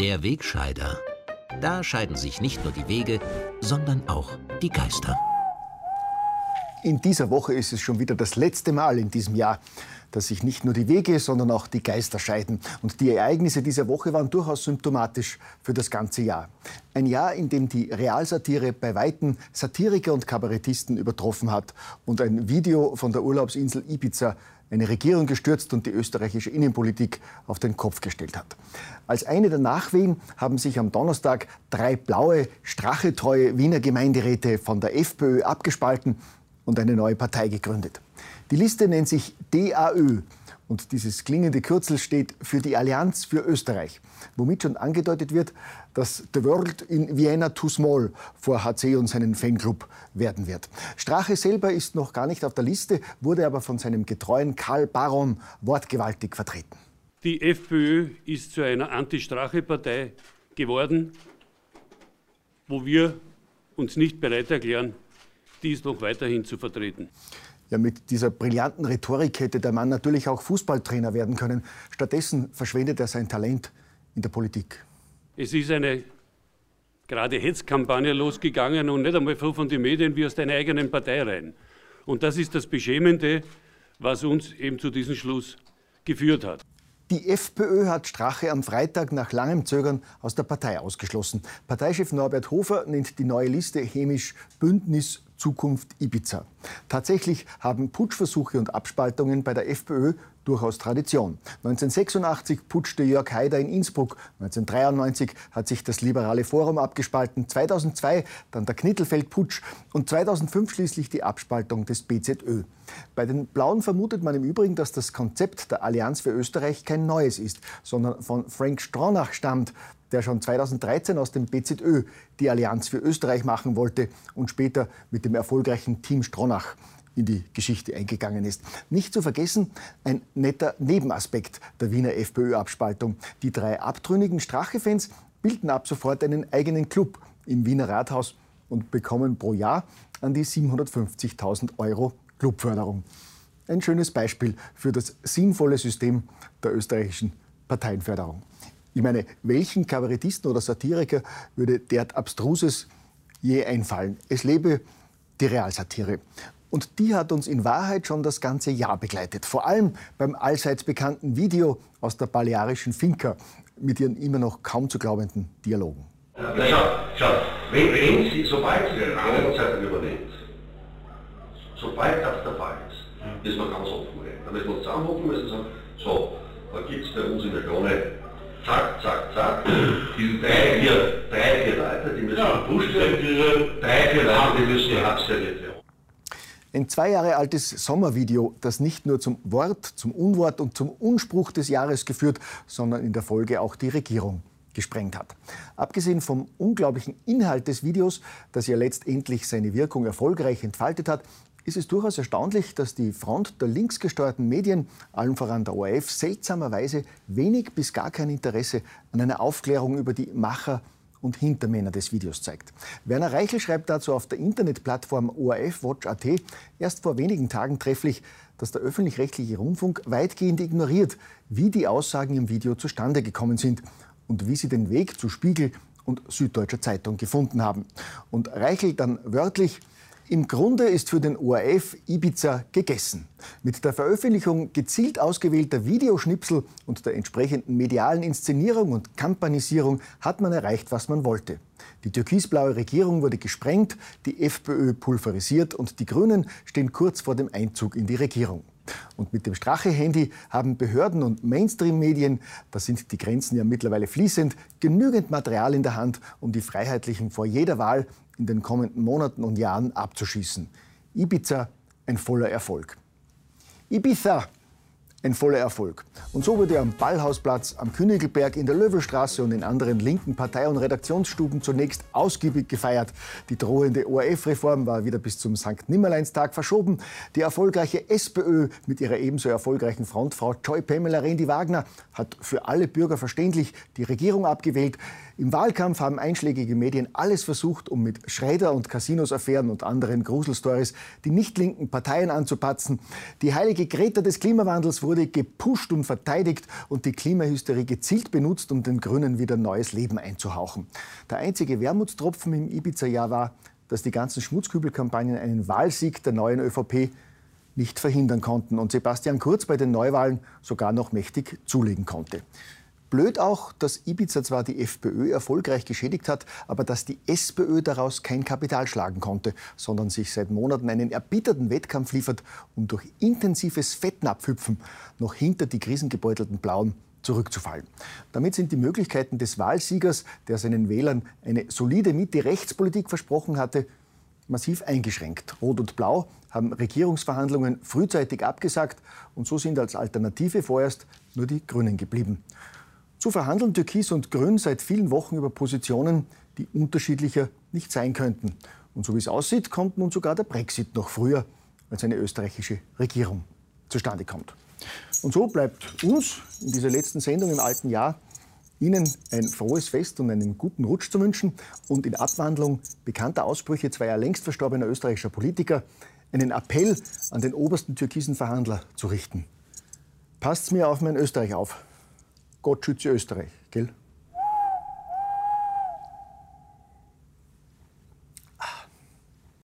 Der Wegscheider. Da scheiden sich nicht nur die Wege, sondern auch die Geister. In dieser Woche ist es schon wieder das letzte Mal in diesem Jahr, dass sich nicht nur die Wege, sondern auch die Geister scheiden. Und die Ereignisse dieser Woche waren durchaus symptomatisch für das ganze Jahr. Ein Jahr, in dem die Realsatire bei Weitem Satiriker und Kabarettisten übertroffen hat und ein Video von der Urlaubsinsel Ibiza eine Regierung gestürzt und die österreichische Innenpolitik auf den Kopf gestellt hat. Als eine der Nachwehen haben sich am Donnerstag drei blaue, strachetreue Wiener Gemeinderäte von der FPÖ abgespalten und eine neue Partei gegründet. Die Liste nennt sich DAÖ und dieses klingende Kürzel steht für die Allianz für Österreich, womit schon angedeutet wird, dass The World in Vienna Too Small vor HC und seinen Fanclub werden wird. Strache selber ist noch gar nicht auf der Liste, wurde aber von seinem getreuen Karl Baron wortgewaltig vertreten. Die FPÖ ist zu einer Anti-Strache-Partei geworden, wo wir uns nicht bereit erklären, dies noch weiterhin zu vertreten. Ja, mit dieser brillanten Rhetorik hätte der Mann natürlich auch Fußballtrainer werden können. Stattdessen verschwendet er sein Talent in der Politik. Es ist eine gerade Hetzkampagne losgegangen und nicht einmal von den Medien wie aus deiner eigenen Partei rein. Und das ist das Beschämende, was uns eben zu diesem Schluss geführt hat. Die FPÖ hat Strache am Freitag nach langem Zögern aus der Partei ausgeschlossen. Parteichef Norbert Hofer nennt die neue Liste chemisch Bündnis Zukunft Ibiza. Tatsächlich haben Putschversuche und Abspaltungen bei der FPÖ durchaus Tradition. 1986 putschte Jörg Haider in Innsbruck, 1993 hat sich das Liberale Forum abgespalten, 2002 dann der Knittelfeld-Putsch und 2005 schließlich die Abspaltung des BZÖ. Bei den Blauen vermutet man im Übrigen, dass das Konzept der Allianz für Österreich kein neues ist, sondern von Frank Stronach stammt, der schon 2013 aus dem BZÖ die Allianz für Österreich machen wollte und später mit dem erfolgreichen Team Stronach in die Geschichte eingegangen ist. Nicht zu vergessen, ein netter Nebenaspekt der Wiener FPÖ-Abspaltung. Die drei abtrünnigen Strache-Fans bilden ab sofort einen eigenen Club im Wiener Rathaus und bekommen pro Jahr an die 750.000 Euro Clubförderung. Ein schönes Beispiel für das sinnvolle System der österreichischen Parteienförderung. Ich meine, welchen Kabarettisten oder Satiriker würde derart Abstruses je einfallen? Es lebe die Realsatire. Und die hat uns in Wahrheit schon das ganze Jahr begleitet. Vor allem beim allseits bekannten Video aus der balearischen Finca mit ihren immer noch kaum zu glaubenden Dialogen. Ja, schau, schau, wenn, wenn Sie, sobald Sie den Rangzeitung übernimmt, sobald das der Fall ist, müssen wir ganz offen reden. Da müssen wir uns zusammenhocken müssen sagen, so, da gibt es bei uns in der Krone zack, zack, zack. Diese drei, vier, drei, vier Leute, die müssen ja, gepusht werden. Drei, vier Leute, die müssen abserviert werden. Ein zwei Jahre altes Sommervideo, das nicht nur zum Wort, zum Unwort und zum Unspruch des Jahres geführt, sondern in der Folge auch die Regierung gesprengt hat. Abgesehen vom unglaublichen Inhalt des Videos, das ja letztendlich seine Wirkung erfolgreich entfaltet hat, ist es durchaus erstaunlich, dass die Front der linksgesteuerten Medien, allen voran der ORF, seltsamerweise wenig bis gar kein Interesse an einer Aufklärung über die Macher und Hintermänner des Videos zeigt. Werner Reichel schreibt dazu auf der Internetplattform ORF-Watch.at erst vor wenigen Tagen trefflich, dass der öffentlich-rechtliche Rundfunk weitgehend ignoriert, wie die Aussagen im Video zustande gekommen sind und wie sie den Weg zu Spiegel und Süddeutscher Zeitung gefunden haben. Und Reichel dann wörtlich, im Grunde ist für den ORF Ibiza gegessen. Mit der Veröffentlichung gezielt ausgewählter Videoschnipsel und der entsprechenden medialen Inszenierung und Kampanisierung hat man erreicht, was man wollte. Die türkisblaue Regierung wurde gesprengt, die FPÖ pulverisiert und die Grünen stehen kurz vor dem Einzug in die Regierung. Und mit dem Strache-Handy haben Behörden und Mainstream-Medien, da sind die Grenzen ja mittlerweile fließend, genügend Material in der Hand, um die Freiheitlichen vor jeder Wahl in den kommenden Monaten und Jahren abzuschießen. Ibiza ein voller Erfolg. Ibiza ein voller Erfolg. Und so wurde am Ballhausplatz, am Königelberg, in der Löwelstraße und in anderen linken Partei- und Redaktionsstuben zunächst ausgiebig gefeiert. Die drohende ORF-Reform war wieder bis zum St. Nimmerleinstag verschoben. Die erfolgreiche SPÖ mit ihrer ebenso erfolgreichen Frontfrau Joy Pamela Rendi Wagner hat für alle Bürger verständlich die Regierung abgewählt. Im Wahlkampf haben einschlägige Medien alles versucht, um mit Schredder und Casinos-Affären und anderen Gruselstories die nicht linken Parteien anzupatzen. Die heilige Greta des Klimawandels wurde gepusht und verteidigt und die Klimahysterie gezielt benutzt, um den Grünen wieder neues Leben einzuhauchen. Der einzige Wermutstropfen im Ibiza-Jahr war, dass die ganzen Schmutzkübelkampagnen einen Wahlsieg der neuen ÖVP nicht verhindern konnten und Sebastian Kurz bei den Neuwahlen sogar noch mächtig zulegen konnte. Blöd auch, dass Ibiza zwar die FPÖ erfolgreich geschädigt hat, aber dass die SPÖ daraus kein Kapital schlagen konnte, sondern sich seit Monaten einen erbitterten Wettkampf liefert, um durch intensives Fettnapfhüpfen noch hinter die krisengebeutelten Blauen zurückzufallen. Damit sind die Möglichkeiten des Wahlsiegers, der seinen Wählern eine solide Mitte-Rechtspolitik versprochen hatte, massiv eingeschränkt. Rot und Blau haben Regierungsverhandlungen frühzeitig abgesagt und so sind als Alternative vorerst nur die Grünen geblieben. So verhandeln Türkis und Grün seit vielen Wochen über Positionen, die unterschiedlicher nicht sein könnten. Und so wie es aussieht, kommt nun sogar der Brexit noch früher, als eine österreichische Regierung zustande kommt. Und so bleibt uns in dieser letzten Sendung im alten Jahr Ihnen ein frohes Fest und einen guten Rutsch zu wünschen und in Abwandlung bekannter Aussprüche zweier längst verstorbener österreichischer Politiker einen Appell an den obersten türkisen Verhandler zu richten. Passt's mir auf mein Österreich auf. Gott schütze Österreich, gell?